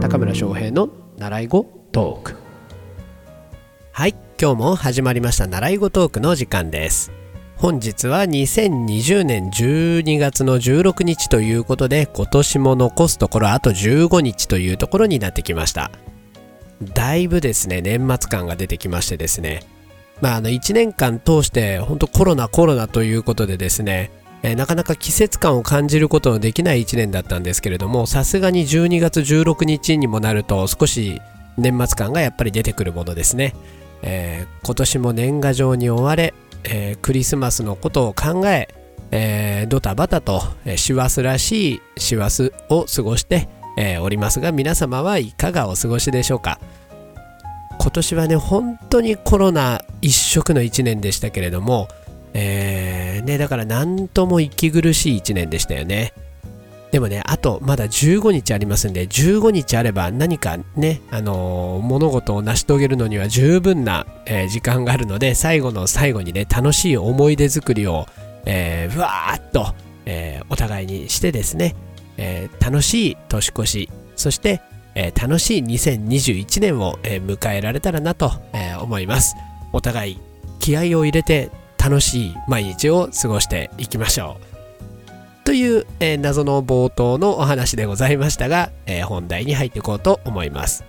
高村翔平の習い語トーク。はい今日も始まりました習い語トークの時間です。本日は2020年12月の16日ということで今年も残すところあと15日というところになってきました。だいぶですね年末感が出てきましてですね。まああの1年間通して本当コロナコロナということでですねえー、なかなか季節感を感じることのできない1年だったんですけれどもさすがに12月16日にもなると少し年末感がやっぱり出てくるものですね、えー、今年も年賀状に追われ、えー、クリスマスのことを考ええー、ドタバタと師走らしい師走を過ごして、えー、おりますが皆様はいかがお過ごしでしょうか。今年はね本当にコロナ一色の1年でしたけれども、えー、ね、だから何とも息苦しい1年でしたよね。でもね、あとまだ15日ありますんで、15日あれば何かね、あのー、物事を成し遂げるのには十分な、えー、時間があるので、最後の最後にね、楽しい思い出作りを、えー、ふわーっと、えお互いにしてですね、え楽しい年越し、そして、え楽しい2021年を、え迎えられたらなと、え思います。お互い気合を入れて楽しい毎日を過ごしていきましょう。という、えー、謎の冒頭のお話でございましたが、えー、本題に入っていこうと思います。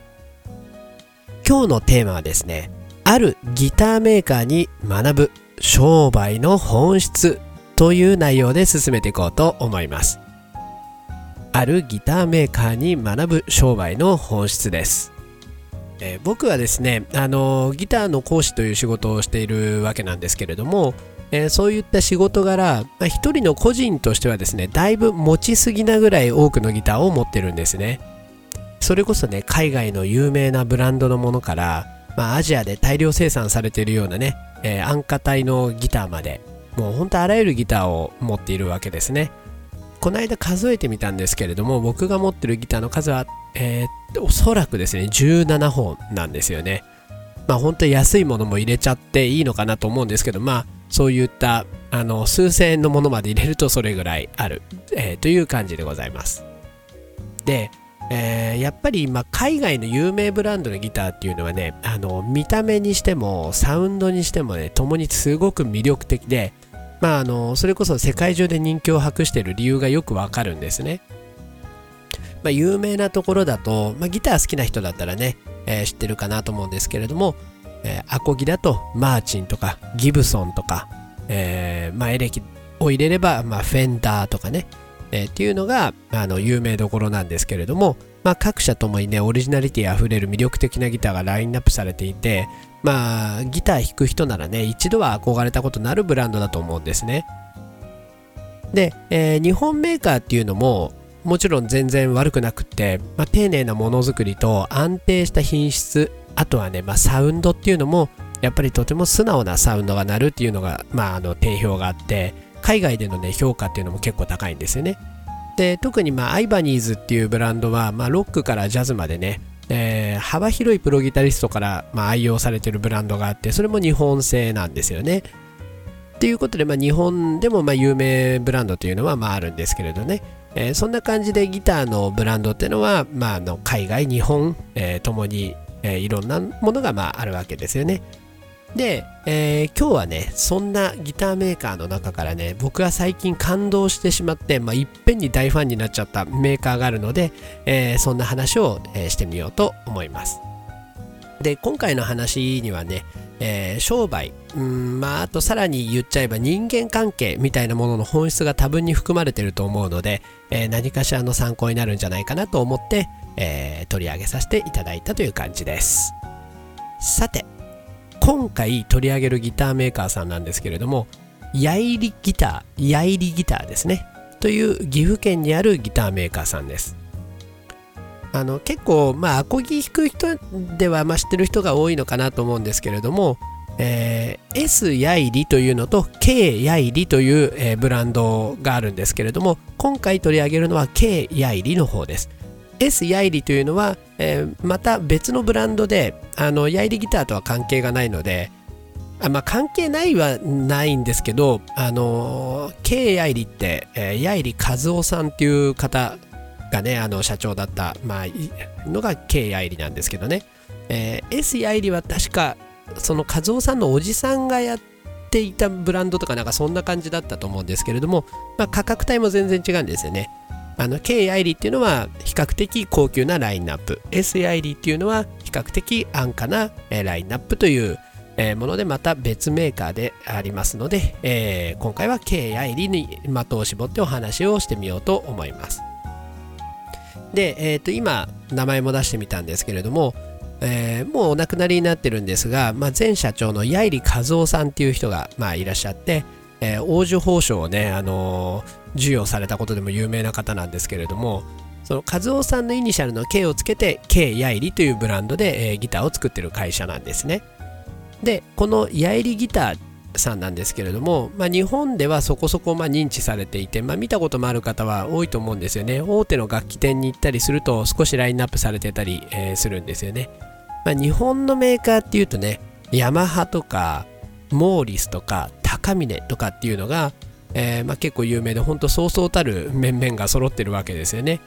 今日のテーマはですね、あるギターメーカーに学ぶ商売の本質という内容で進めていこうと思います。あるギターメーカーに学ぶ商売の本質です。えー、僕はですね、あのギターの講師という仕事をしているわけなんですけれども、えー、そういった仕事柄、まあ、一人の個人としてはですね、だいぶ持ちすぎなぐらい多くのギターを持ってるんですね。それこそね、海外の有名なブランドのものから、まあ、アジアで大量生産されているようなね、えー、安価帯のギターまで、もうほんとあらゆるギターを持っているわけですね。この間数えてみたんですけれども、僕が持ってるギターの数は、えー、おそらくですね、17本なんですよね。まあ本当に安いものも入れちゃっていいのかなと思うんですけど、まあそういったあの数千円のものまで入れるとそれぐらいある、えー、という感じでございます。で、えー、やっぱり今海外の有名ブランドのギターっていうのはねあの見た目にしてもサウンドにしてもね共にすごく魅力的でまあ、あのそれこそ世界中で人気を博している理由がよくわかるんですね。まあ、有名なところだと、まあ、ギター好きな人だったらね、えー、知ってるかなと思うんですけれども、えー、アコギだとマーチンとかギブソンとか、えー、まあ、エレキを入れれば、まあ、フェンダーとかね、えー、っていうのがあの有名どころなんですけれども、まあ、各社ともにねオリジナリティあふれる魅力的なギターがラインナップされていて、まあ、ギター弾く人ならね、一度は憧れたことのあるブランドだと思うんですね。で、えー、日本メーカーっていうのも、もちろん全然悪くなくって、まあ、丁寧なものづくりと安定した品質、あとはね、まあ、サウンドっていうのも、やっぱりとても素直なサウンドが鳴るっていうのが、まあ、あの定評があって、海外でのね、評価っていうのも結構高いんですよね。で、特にまあ、アイバニーズっていうブランドは、まあ、ロックからジャズまでね、えー、幅広いプロギタリストから、まあ、愛用されてるブランドがあってそれも日本製なんですよね。ということで、まあ、日本でもま有名ブランドというのはまああるんですけれどね、えー、そんな感じでギターのブランドっていうのは、まあ、あの海外日本、えー、もに、えー、いろんなものがまああるわけですよね。で、えー、今日はね、そんなギターメーカーの中からね、僕が最近感動してしまって、まあ、いっぺんに大ファンになっちゃったメーカーがあるので、えー、そんな話を、えー、してみようと思います。で、今回の話にはね、えー、商売、うんまあ、あとさらに言っちゃえば人間関係みたいなものの本質が多分に含まれてると思うので、えー、何かしらの参考になるんじゃないかなと思って、えー、取り上げさせていただいたという感じです。さて、今回取り上げるギターメーカーさんなんですけれども、ヤイリギター、ヤイリギターですね。という岐阜県にあるギターメーカーさんです。あの結構、まあ、アコギ弾く人では、まあ、知ってる人が多いのかなと思うんですけれども、えー、S ヤイリというのと K ヤイリという、えー、ブランドがあるんですけれども、今回取り上げるのは K ヤイリの方です。S ヤイリというのは、えー、また別のブランドであのヤイリギターとは関係がないのであまあ、関係ないはないんですけど、あの K ヤイリって、えー、ヤイリ和夫さんっていう方がねあの社長だった、まあ、のが K 愛理なんですけどね、えー、S 愛理は確かその和夫さんのおじさんがやっていたブランドとかなんかそんな感じだったと思うんですけれども、まあ、価格帯も全然違うんですよね。あの K 愛理っていうのは比較的高級なラインナップ。S 愛理っていうのは比較的安価なラインナップというものでまた別メーカーでありますので、えー、今回は K 愛理に的を絞ってお話をしてみようと思います。で、えー、と今名前も出してみたんですけれども、えー、もうお亡くなりになってるんですが、まあ、前社長の八入和夫さんっていう人が、まあ、いらっしゃって、えー、王寿宝賞をね、あのー、授与されたことでも有名な方なんですけれどもその和夫さんのイニシャルの K をつけて K 八入というブランドで、えー、ギターを作ってる会社なんですね。でこの八重ギターさんなんですけれども、まあ、日本ではそこそこま認知されていて、まあ、見たこともある方は多いと思うんですよね。大手の楽器店に行ったりすると少しラインナップされてたり、えー、するんですよね、まあ、日本のメーカーっていうとねヤマハとかモーリスとか高峰とかっていうのが、えー、まあ、結構有名で本当そうそうたる面々が揃ってるわけですよね。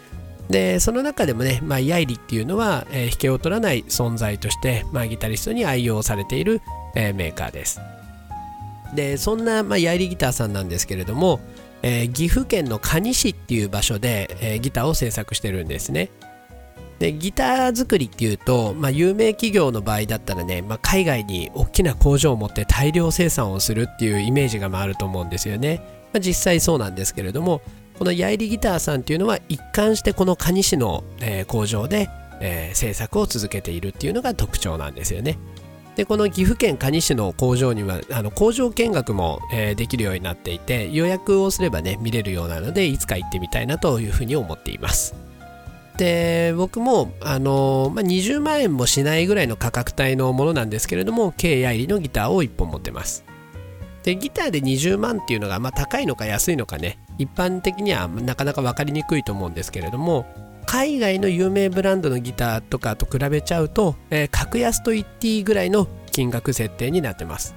でその中でもね、まあ、ヤイリっていうのは、えー、引けを取らない存在として、まあ、ギタリストに愛用されている、えー、メーカーです。でそんな、まあ、ヤイリギターさんなんですけれども、えー、岐阜県の可児市っていう場所で、えー、ギターを制作してるんですねでギター作りっていうと、まあ、有名企業の場合だったらね、まあ、海外に大きな工場を持って大量生産をするっていうイメージがあると思うんですよね、まあ、実際そうなんですけれどもこのヤイリギターさんっていうのは一貫してこの蟹市の、えー、工場で、えー、制作を続けているっていうのが特徴なんですよね。でこの岐阜県蟹市の工場にはあの工場見学も、えー、できるようになっていて予約をすればね見れるようなのでいつか行ってみたいなというふうに思っています。で僕も、あのまあ、20万円もしないぐらいの価格帯のものなんですけれども K ヤイリのギターを1本持ってます。でギターで20万っていうのが、まあ、高いのか安いのかね一般的にはなかなか分かりにくいと思うんですけれども海外の有名ブランドのギターとかと比べちゃうと、えー、格安と言っていいぐらいの金額設定になってます、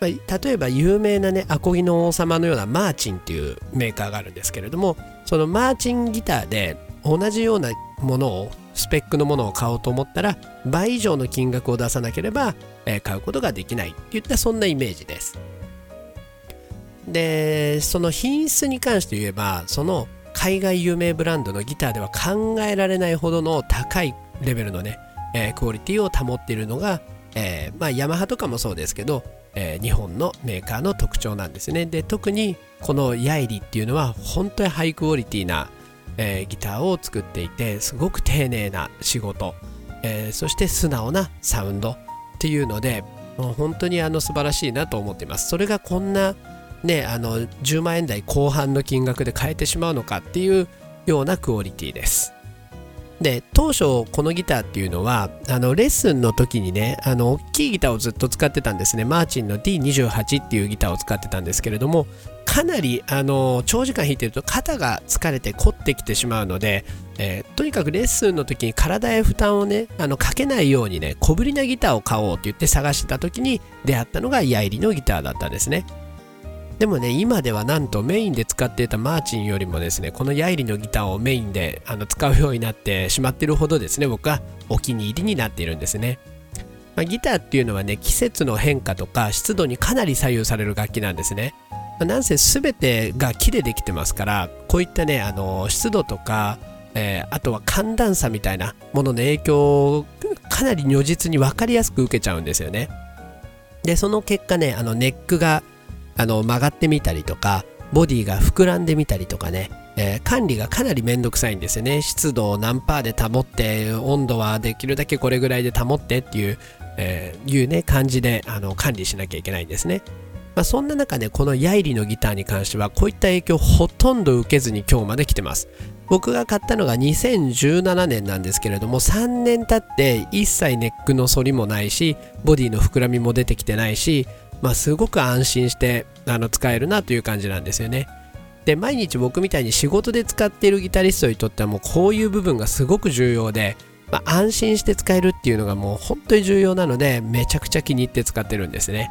まあ、例えば有名なねアコギの王様のようなマーチンっていうメーカーがあるんですけれどもそのマーチンギターで同じようなものをスペックのものを買おうと思ったら倍以上の金額を出さなければ、えー、買うことができないっていったそんなイメージです。でその品質に関して言えばその海外有名ブランドのギターでは考えられないほどの高いレベルのね、えー、クオリティを保っているのが、えー、まあヤマハとかもそうですけど、えー、日本のメーカーの特徴なんですね。で特にこのヤイリっていうのは本当にハイクオリティな、えギターを作っていてすごく丁寧な仕事、えそして素直なサウンドっていうのでもう本当にあの素晴らしいなと思っています。それがこんなね、あの10万円台後半の金額で買えてしまうのかっていうようなクオリティです。で当初このギターっていうのはあのレッスンの時にねあの大きいギターをずっと使ってたんですねマーチンの D28 っていうギターを使ってたんですけれどもかなりあの長時間弾いてると肩が疲れて凝ってきてしまうので、えー、とにかくレッスンの時に体へ負担をねあのかけないようにね小ぶりなギターを買おうって言って探してた時に出会ったのがヤイリのギターだったんですねでもね今ではなんとメインで使っていたマーチンよりもですねこのヤイリのギターをメインであの使うようになってしまっているほどですね僕はお気に入りになっているんですね、まあ、ギターっていうのはね季節の変化とか湿度にかなり左右される楽器なんですね、まあ、なんせ全てが木でできてますからこういったねあの湿度とかえー、あとは寒暖差みたいなものの影響をかなり如実に分かりやすく受けちゃうんですよね。でその結果ねあのネックがあの曲がってみたりとかボディが膨らんでみたりとかね、えー、管理がかなりめんどくさいんですよね。湿度を何パーで保って温度はできるだけこれぐらいで保ってっていう、えー、いうね感じであの管理しなきゃいけないんですね。まあ、そんな中ねこのヤイリのギターに関してはこういった影響ほとんど受けずに今日まで来てます。僕が買ったのが2017年なんですけれども3年経って一切ネックの反りもないしボディの膨らみも出てきてないしまあ、すごく安心してあの使えるなという感じなんですよね。で毎日僕みたいに仕事で使っているギタリストにとってはもうこういう部分がすごく重要で、まあ、安心して使えるっていうのがもう本当に重要なのでめちゃくちゃ気に入って使ってるんですね。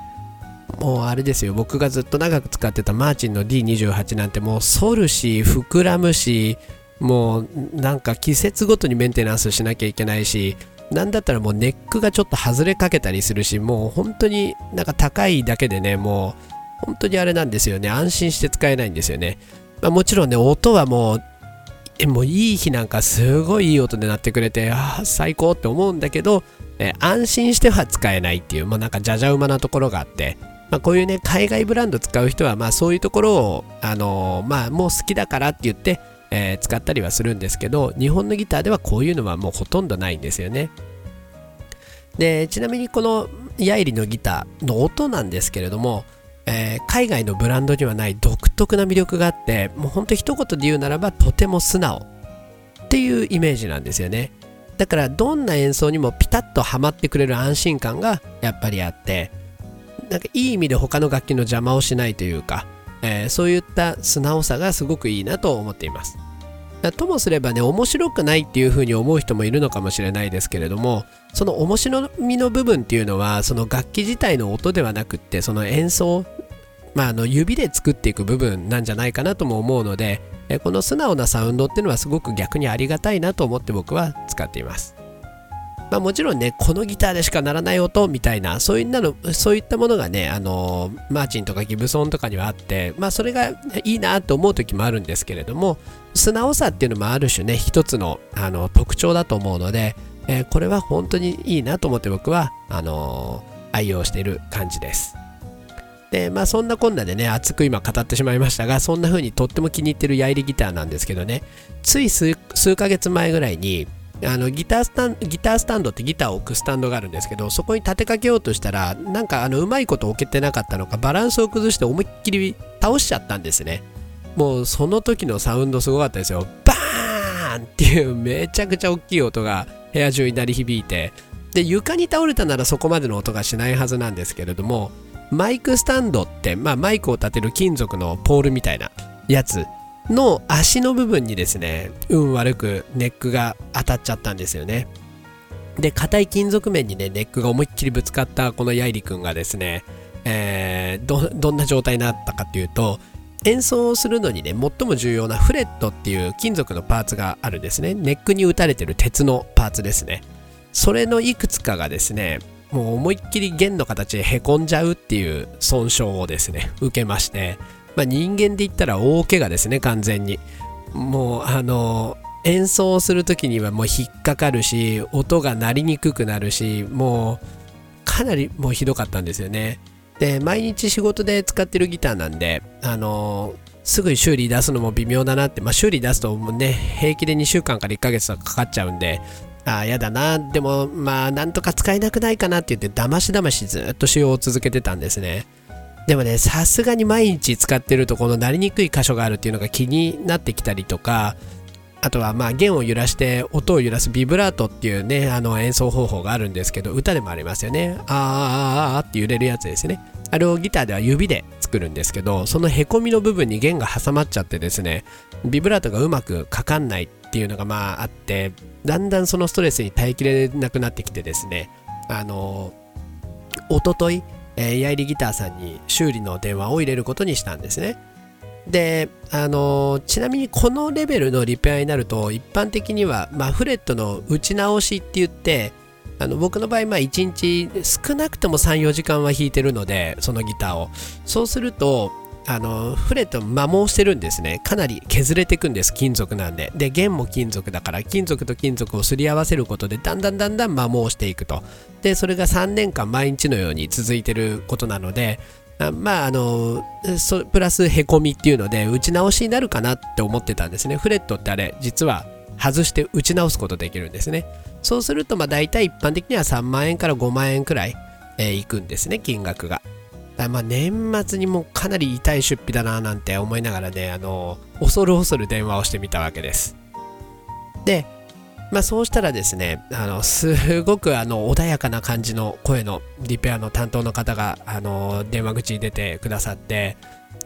もうあれですよ僕がずっと長く使ってたマーチンの D28 なんてもう反るし膨らむしもうなんか季節ごとにメンテナンスしなきゃいけないしなんだったらもうネックがちょっと外れかけたりするしもう本当になんか高いだけでねもう本当にあれなんですよね。安心して使えないんですよね、まあ、もちろんね音はもうえもういい日なんかすごいいい音で鳴ってくれてああ最高って思うんだけど、え安心しては使えないっていうもうなんかじゃじゃ馬なところがあってまあ、こういうね海外ブランド使う人はまあそういうところを、あのー、まあ、もう好きだからって言って、えー、使ったりはするんですけど日本のギターではこういうのはもうほとんどないんですよね。でちなみにこのヤイリのギターの音なんですけれども、えー、海外のブランドにはない独特な魅力があってもうほんと一言で言うならばとても素直っていうイメージなんですよね。だからどんな演奏にもピタッとはまってくれる安心感がやっぱりあってなんかいい意味で他の楽器の邪魔をしないというか、えー、そういった素直さがすごくいいなと思っています。ともすればね面白くないっていう風に思う人もいるのかもしれないですけれどもその面白みの部分っていうのはその楽器自体の音ではなくってその演奏まあ、あの指で作っていく部分なんじゃないかなとも思うのでこの素直なサウンドっていうのはすごく逆にありがたいなと思って僕は使っています。まあ、もちろんね、このギターでしか鳴らない音みたいな、そういったのそういったものがね、あのー、マーチンとかギブソンとかにはあって、まあ、それがいいなと思う時もあるんですけれども、素直さっていうのもある種ね、一つのあの特徴だと思うので、えー、これは本当にいいなと思って僕は、あのー、愛用している感じです。で、まあそんなこんなでね、熱く今語ってしまいましたが、そんな風にとっても気に入ってるヤイリギターなんですけどね、つい数ヶ月前ぐらいに、あのギタースタンギタースタンドってギターを置くスタンドがあるんですけどそこに立てかけようとしたらなんかあのうまいこと置けてなかったのかバランスを崩して思いっきり倒しちゃったんですね。もうその時のサウンドすごかったですよ。バーンっていうめちゃくちゃ大きい音が部屋中に鳴り響いて。で床に倒れたならそこまでの音がしないはずなんですけれどもマイクスタンドって、まあ、マイクを立てる金属のポールみたいなやつ。の足の部分にですね運悪くネックが当たっちゃったんですよね。で硬い金属面にねネックが思いっきりぶつかったこのヤイリ君がですね、えー、どどんな状態になったかっていうと演奏をするのにね最も重要なフレットっていう金属のパーツがあるんですね。ネックに打たれてる鉄のパーツですね。それのいくつかがですねもう思いっきり弦の形でへこんじゃうっていう損傷をですね受けましてまあ、人間で言ったら大怪我ですね完全に。もうあの演奏する時にはもう引っかかるし音が鳴りにくくなるしもうかなりもうひどかったんですよね。で毎日仕事で使ってるギターなんであのすぐ修理出すのも微妙だなって、まあ、修理出すともうね平気で2週間から1ヶ月とかかかっちゃうんでああやだな。でもまあなんとか使えなくないかなって言ってだましだましずっと使用を続けてたんですね。でもね、さすがに毎日使ってるとこの鳴りにくい箇所があるっていうのが気になってきたりとか、あとはまあ弦を揺らして音を揺らすビブラートっていうね、あの演奏方法があるんですけど、歌でもありますよね。あーあーあーって揺れるやつですね。あれをギターでは指で作るんですけど、そのへこみの部分に弦が挟まっちゃってですね、ビブラートがうまくかかんないっていうのがまああって、だんだんそのストレスに耐えきれなくなってきてですね、あの、おととい、えー、ヤイリギターさんに修理の電話を入れることにしたんですね。で、あのー、ちなみにこのレベルのリペアになると一般的には、まあ、フレットの打ち直しって言ってあの僕の場合、まあ、1日少なくとも3、4時間は弾いてるので、そのギターを。そうすると、あのフレット摩耗してるんですね。かなり削れていくんです金属なんで。で弦も金属だから金属と金属をすり合わせることでだんだんだんだん摩耗していくと。でそれが3年間毎日のように続いてることなのであまああのプラスへこみっていうので打ち直しになるかなって思ってたんですね。フレットってあれ実は外して打ち直すことできるんですね。そうするとまあ大体一般的には3万円から5万円くらい、えー、いくんですね金額が。まあ年末にもかなり痛い出費だななんて思いながらね、あの、恐る恐る電話をしてみたわけです。で、まあそうしたらですね、あの、すごくあの、穏やかな感じの声のリペアの担当の方が、あの、電話口に出てくださって、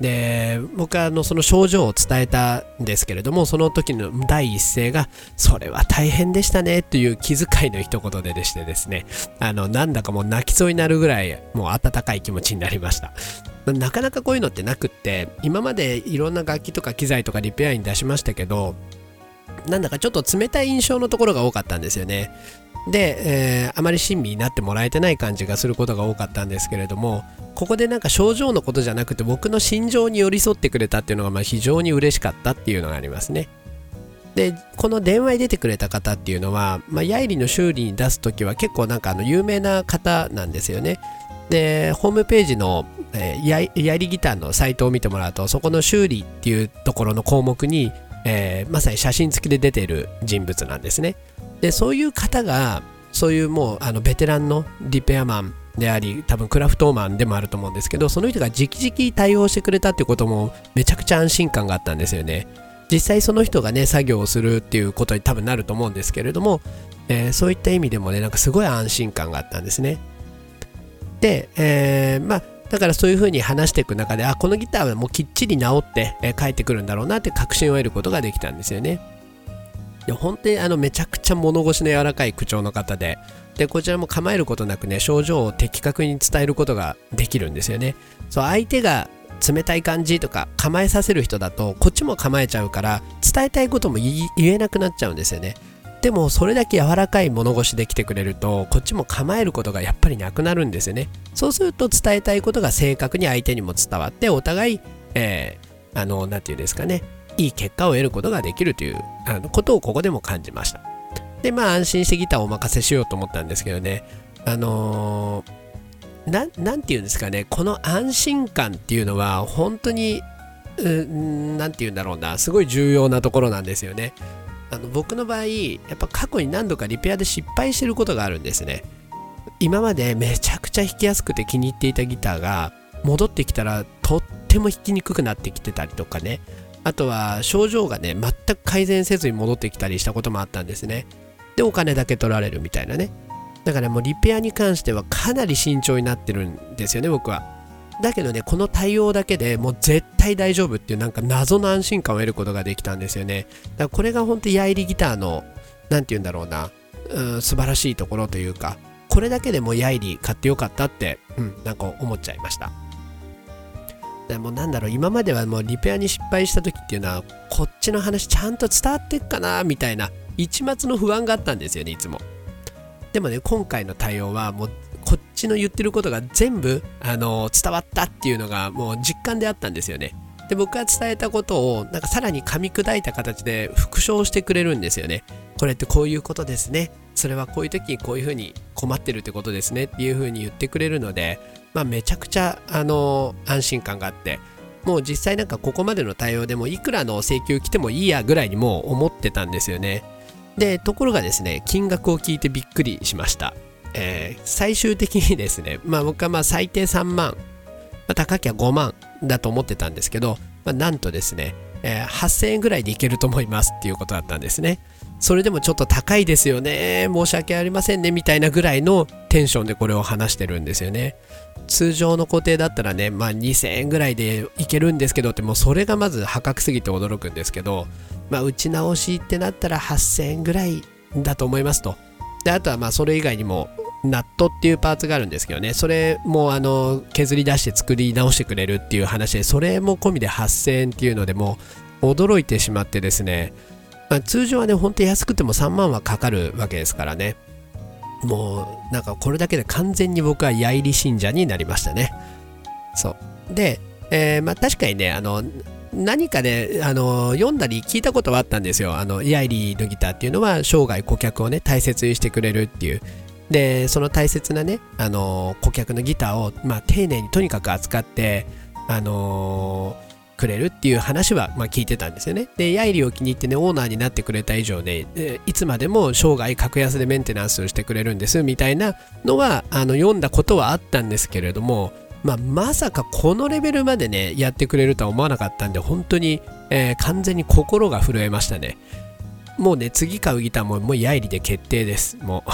で僕はあのその症状を伝えたんですけれどもその時の第一声がそれは大変でしたねという気遣いの一言ででしてですねあのなんだかもう泣きそうになるぐらいもう温かい気持ちになりましたなかなかこういうのってなくって今までいろんな楽器とか機材とかリペアに出しましたけどなんだかちょっと冷たい印象のところが多かったんですよね。で、えー、あまり親身になってもらえてない感じがすることが多かったんですけれどもここでなんか症状のことじゃなくて僕の心情に寄り添ってくれたっていうのがまあ非常に嬉しかったっていうのがありますね。でこの電話に出てくれた方っていうのは、まあ、ヤイリの修理に出す時は結構なんかあの有名な方なんですよね。でホームページの、えー、ヤイリギターのサイトを見てもらうとそこの修理っていうところの項目に、えー、まさに写真付きで出ている人物なんですね。でそういう方がそういうもうあのベテランのリペアマンであり多分クラフトマンでもあると思うんですけどその人が直々対応してくれたってこともめちゃくちゃ安心感があったんですよね。実際その人がね作業をするっていうことに多分なると思うんですけれども、えー、そういった意味でもねなんかすごい安心感があったんですね。で、えー、まあだからそういう風に話していく中であこのギターはもうきっちり直って、えー、帰ってくるんだろうなって確信を得ることができたんですよね。で本当にあのめちゃくちゃ物腰の柔らかい口調の方ででこちらも構えることなくね症状を的確に伝えることができるんですよね。そう相手が冷たい感じとか構えさせる人だとこっちも構えちゃうから伝えたいことも言えなくなっちゃうんですよね。でもそれだけ柔らかい物腰で来てくれるとこっちも構えることがやっぱりなくなるんですよね。そうすると伝えたいことが正確に相手にも伝わってお互い、えー、あの何て言うんですかねいい結果を得ることができるというあのことをここでも感じました。で、まあ安心してギターをお任せしようと思ったんですけどね、あのー、なんて言うんですかね、この安心感っていうのは本当に、何て言うんだろうな、すごい重要なところなんですよね。あの僕の場合、やっぱ過去に何度かリペアで失敗してることがあるんですね。今までめちゃくちゃ弾きやすくて気に入っていたギターが戻ってきたらとっても弾きにくくなってきてたりとかねあとは症状がね全く改善せずに戻ってきたりしたこともあったんですね。でお金だけ取られるみたいなね。だからもうリペアに関してはかなり慎重になってるんですよね僕は。だけどねこの対応だけでもう絶対大丈夫っていうなんか謎の安心感を得ることができたんですよね。だからこれが本当ヤイリギターの何て言うんだろうなうん素晴らしいところというかこれだけでもヤイリ買ってよかったって、うん、なんか思っちゃいました。でもなんだろう今まではもうリペアに失敗した時っていうのはこっちの話ちゃんと伝わってっかなみたいな一末の不安があったんですよねいつも。でもね今回の対応はもうこっちの言ってることが全部あの伝わったっていうのがもう実感であったんですよね。で僕が伝えたことをなんかさらに噛み砕いた形で復唱してくれるんですよね。これってこういうことですね。それはこういう時にこういうふうに困ってるってことですねっていうふうに言ってくれるのでまあ、めちゃくちゃ、あの安心感があってもう実際なんかここまでの対応でもいくらの請求来てもいいやぐらいにもう思ってたんですよね。でところがですね金額を聞いてびっくりしました、えー、最終的にですねまあ僕はまあ最低3万、まあ、高きゃ5万だと思ってたんですけど、まあ、なんとですね、えー、8000円ぐらいでいけると思いますっていうことだったんですね。それでもちょっと高いですよね。申し訳ありませんね。みたいなぐらいのテンションでこれを話してるんですよね。通常の固定だったらね、まあ、2000円ぐらいでいけるんですけどってもうそれがまず破格すぎて驚くんですけど、まあ、打ち直しってなったら8000円ぐらいだと思いますと。であとはまあそれ以外にもナットっていうパーツがあるんですけどね。それもあの削り出して作り直してくれるっていう話でそれも込みで8000円っていうのでもう驚いてしまってですね、まあ、通常はねほんと安くても3万はかかるわけですからね。もうなんかこれだけで完全に僕はヤイリ信者になりましたね。そう。で、えー、まあ確かにねあの何かであの読んだり聞いたことはあったんですよ。あのヤイリのギターっていうのは生涯顧客をね大切にしてくれるっていう。でその大切なねあの顧客のギターを、まあ、丁寧にとにかく扱ってあのーくれるっていう話は、まあ、聞いてたんですよね。で、ヤイリを気に入ってね、オーナーになってくれた以上で、いつまでも生涯格安でメンテナンスをしてくれるんですみたいなのはあの読んだことはあったんですけれども、まあ、まさかこのレベルまでね、やってくれるとは思わなかったんで、本当に、えー、完全に心が震えましたね。もうね、次買うギターももうヤイリで決定です。もう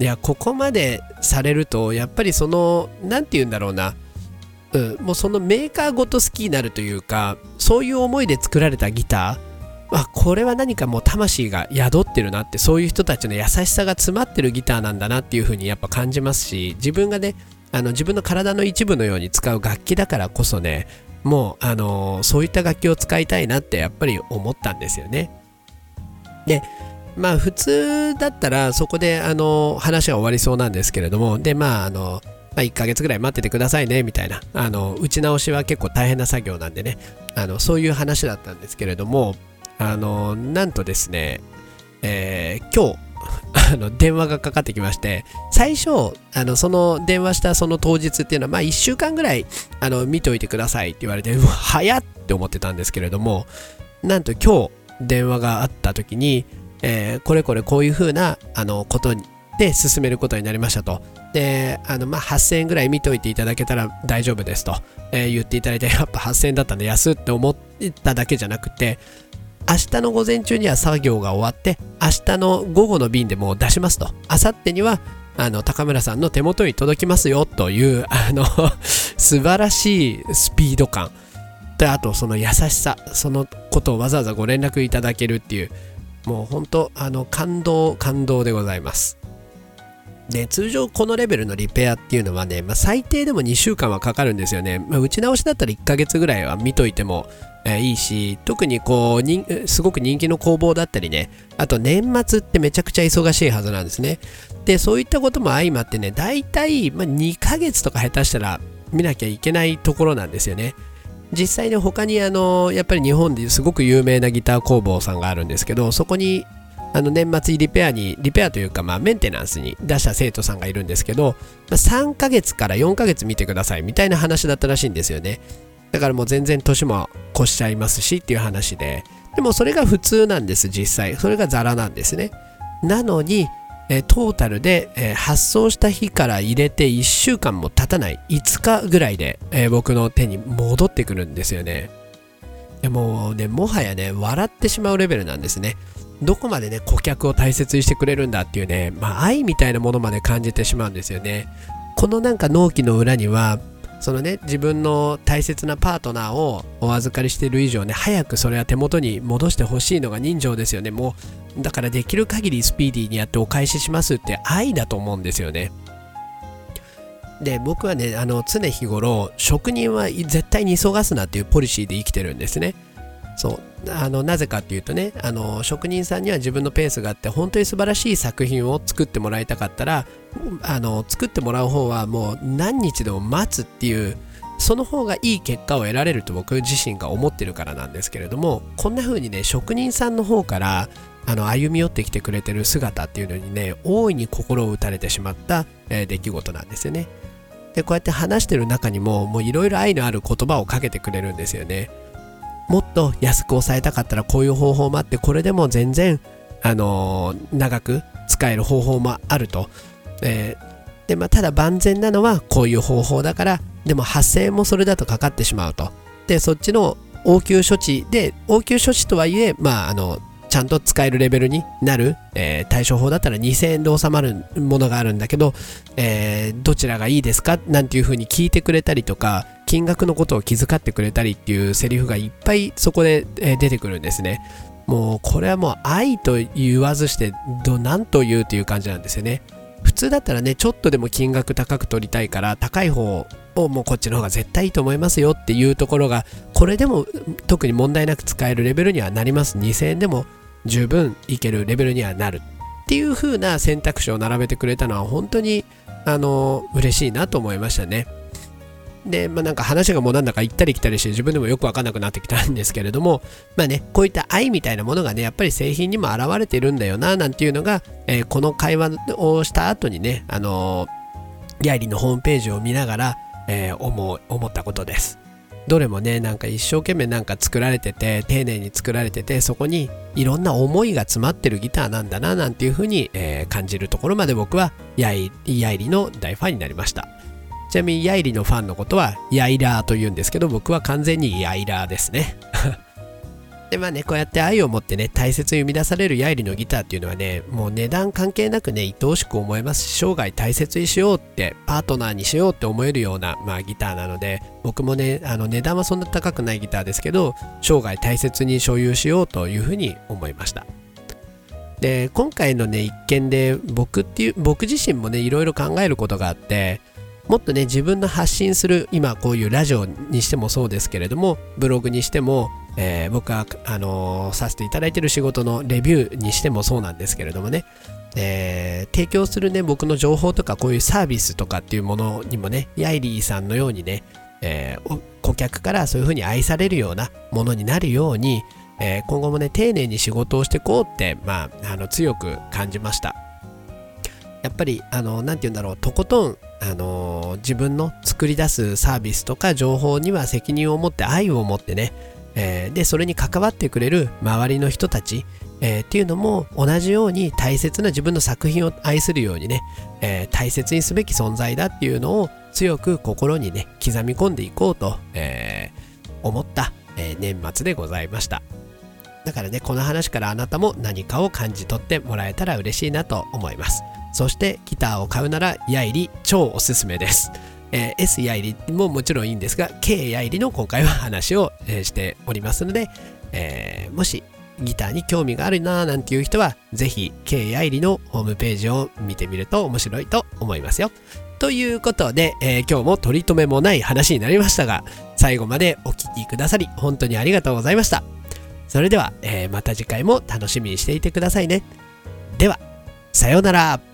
いや、ここまでされると、やっぱりその、何て言うんだろうな、うん、もうそのメーカーごと好きになるというかそういう思いで作られたギター。あこれは何かもう魂が宿ってるなってそういう人たちの優しさが詰まってるギターなんだなっていう風にやっぱ感じますし自分がねあの自分の体の一部のように使う楽器だからこそねもう、あの、そういった楽器を使いたいなってやっぱり思ったんですよね。でまあ普通だったらそこであの話は終わりそうなんですけれどもでまああのまあ、1ヶ月ぐらい待っててくださいねみたいな。あの打ち直しは結構大変な作業なんでね。あのそういう話だったんですけれどもあのなんとですね、えー、今日 あの電話がかかってきまして最初あのその電話したその当日っていうのはまあ1週間ぐらいあの見ておいてくださいって言われて早っって思ってたんですけれどもなんと今日電話があった時に、えー、これこれこういうふうなあのことにで進めることになりましたと。で、あの、まあ、8000円ぐらい見といていただけたら大丈夫ですと、えー、言っていただいて、やっぱ8000円だったんで安って思っただけじゃなくて、明日の午前中には作業が終わって、明日の午後の便でもう出しますと。明後日には、あの、高村さんの手元に届きますよという、あの 素晴らしいスピード感。で、あとその優しさ、そのことをわざわざご連絡いただけるっていう、もう本当、あの、感動、感動でございます。で通常このレベルのリペアっていうのはね、まあ、最低でも2週間はかかるんですよね、まあ、打ち直しだったら1ヶ月ぐらいは見といても、えー、いいし特にこうすごく人気の工房だったりね。あと年末ってめちゃくちゃ忙しいはずなんですね。でそういったことも相まってね大体、まあ、2ヶ月とか下手したら見なきゃいけないところなんですよね。実際に他にあのやっぱり日本ですごく有名なギター工房さんがあるんですけどそこにあの年末にリペアに、リペアというか、まあ、メンテナンスに出した生徒さんがいるんですけど、まあ、3ヶ月から4ヶ月見てくださいみたいな話だったらしいんですよね。だからもう全然年も越しちゃいますしっていう話で、でもそれが普通なんです、実際。それがザラなんですね。なのに、えトータルで、え発送した日から入れて1週間も経たない5日ぐらいで、え僕の手に戻ってくるんですよね。もうね、もはやね、笑ってしまうレベルなんですね。どこまでね顧客を大切にしてくれるんだっていうね、まあ、愛みたいなものまで感じてしまうんですよね。このなんか納期の裏にはそのね自分の大切なパートナーをお預かりしている以上ね早くそれは手元に戻してほしいのが人情ですよね。もうだからできる限りスピーディーにやってお返ししますって愛だと思うんですよね。で僕はねあの常日頃職人は絶対に急がすなっていうポリシーで生きてるんですね。そう。あのなぜかっていうとねあの職人さんには自分のペースがあって本当に素晴らしい作品を作ってもらいたかったらあの作ってもらう方はもう何日でも待つっていうその方がいい結果を得られると僕自身が思ってるからなんですけれどもこんな風にね職人さんの方からあの歩み寄ってきてくれてる姿っていうのにね大いに心を打たれてしまった、えー、出来事なんですよね。でこうやって話してる中にももういろいろ愛のある言葉をかけてくれるんですよね。もっと安く抑えたかったらこういう方法もあってこれでも全然、あのー、長く使える方法もあると、えー、でまあ、ただ万全なのはこういう方法だからでも発生もそれだとかかってしまうと。でそっちの応急処置で応急処置とはいえ、まあ、あのちゃんと使えるレベルになる、えー、対処法だったら2000円で収まるものがあるんだけど、えー、どちらがいいですか？なんていうふうに聞いてくれたりとか金額のことを気遣ってくれたりっていうセリフがいっぱいそこで、え出てくるんですね。もうこれはもう愛と言わずしてど何と言うという感じなんですよね。普通だったらねちょっとでも金額高く取りたいから高い方をもうこっちの方が絶対いいと思いますよっていうところがこれでも特に問題なく使えるレベルにはなります2000円でも十分いけるレベルにはなるっていう風な選択肢を並べてくれたのは本当にあの嬉しいなと思いましたね。で、まあ、なんか話がもうなんだか行ったり来たりして自分でもよくわかんなくなってきたんですけれども、まあね、こういった愛みたいなものがね、やっぱり製品にも現れてるんだよな、なんていうのが、えー、この会話をした後にね、あのー、ヤイリのホームページを見ながら、えー、思思ったことです。どれもね、なんか一生懸命なんか作られてて、丁寧に作られてて、そこにいろんな思いが詰まってるギターなんだな、なんていうふうに、えー、感じるところまで僕はヤイヤイリの大ファンになりました。ちなみにヤイリのファンのことはヤイラーと言うんですけど僕は完全にヤイラーですねでまあねこうやって愛を持ってね大切に生み出されるヤイリのギターっていうのはねもう値段関係なくね愛おしく思えますし生涯大切にしようってパートナーにしようって思えるような、まあ、ギターなので僕もねあの値段はそんな高くないギターですけど生涯大切に所有しようというふうに思いました。で今回のね一件で僕っていう僕自身もねいろいろ考えることがあってもっとね自分の発信する今こういうラジオにしてもそうですけれどもブログにしてもえー、僕はあのー、させていただいてる仕事のレビューにしてもそうなんですけれどもね、えー、提供するね僕の情報とかこういうサービスとかっていうものにもねヤイリーさんのようにね、え顧客からそういうふうに愛されるようなものになるように、え今後もね丁寧に仕事をしていこうってまああの強く感じました。やっぱりあの何て言うんだろうとことんあの自分の作り出すサービスとか情報には責任を持って愛を持ってね、えー、でそれに関わってくれる周りの人たち、えー、っていうのも同じように大切な自分の作品を愛するようにね、えー、大切にすべき存在だっていうのを強く心にね刻み込んでいこうと、え思った、え年末でございました。だからねこの話からあなたも何かを感じ取ってもらえたら嬉しいなと思います。そしてギターを買うならヤイリ超おすすめです。えー、S ヤイリももちろんいいんですが K ヤイリの今回は話を、えー、しておりますので、えー、もしギターに興味があるなーなんていう人はぜひ K ヤイリのホームページを見てみると面白いと思いますよ。ということで、え、今日も取り留めもない話になりましたが最後までお聴きくださり本当にありがとうございました。それでは、え、また次回も楽しみにしていてくださいね。では、さようなら。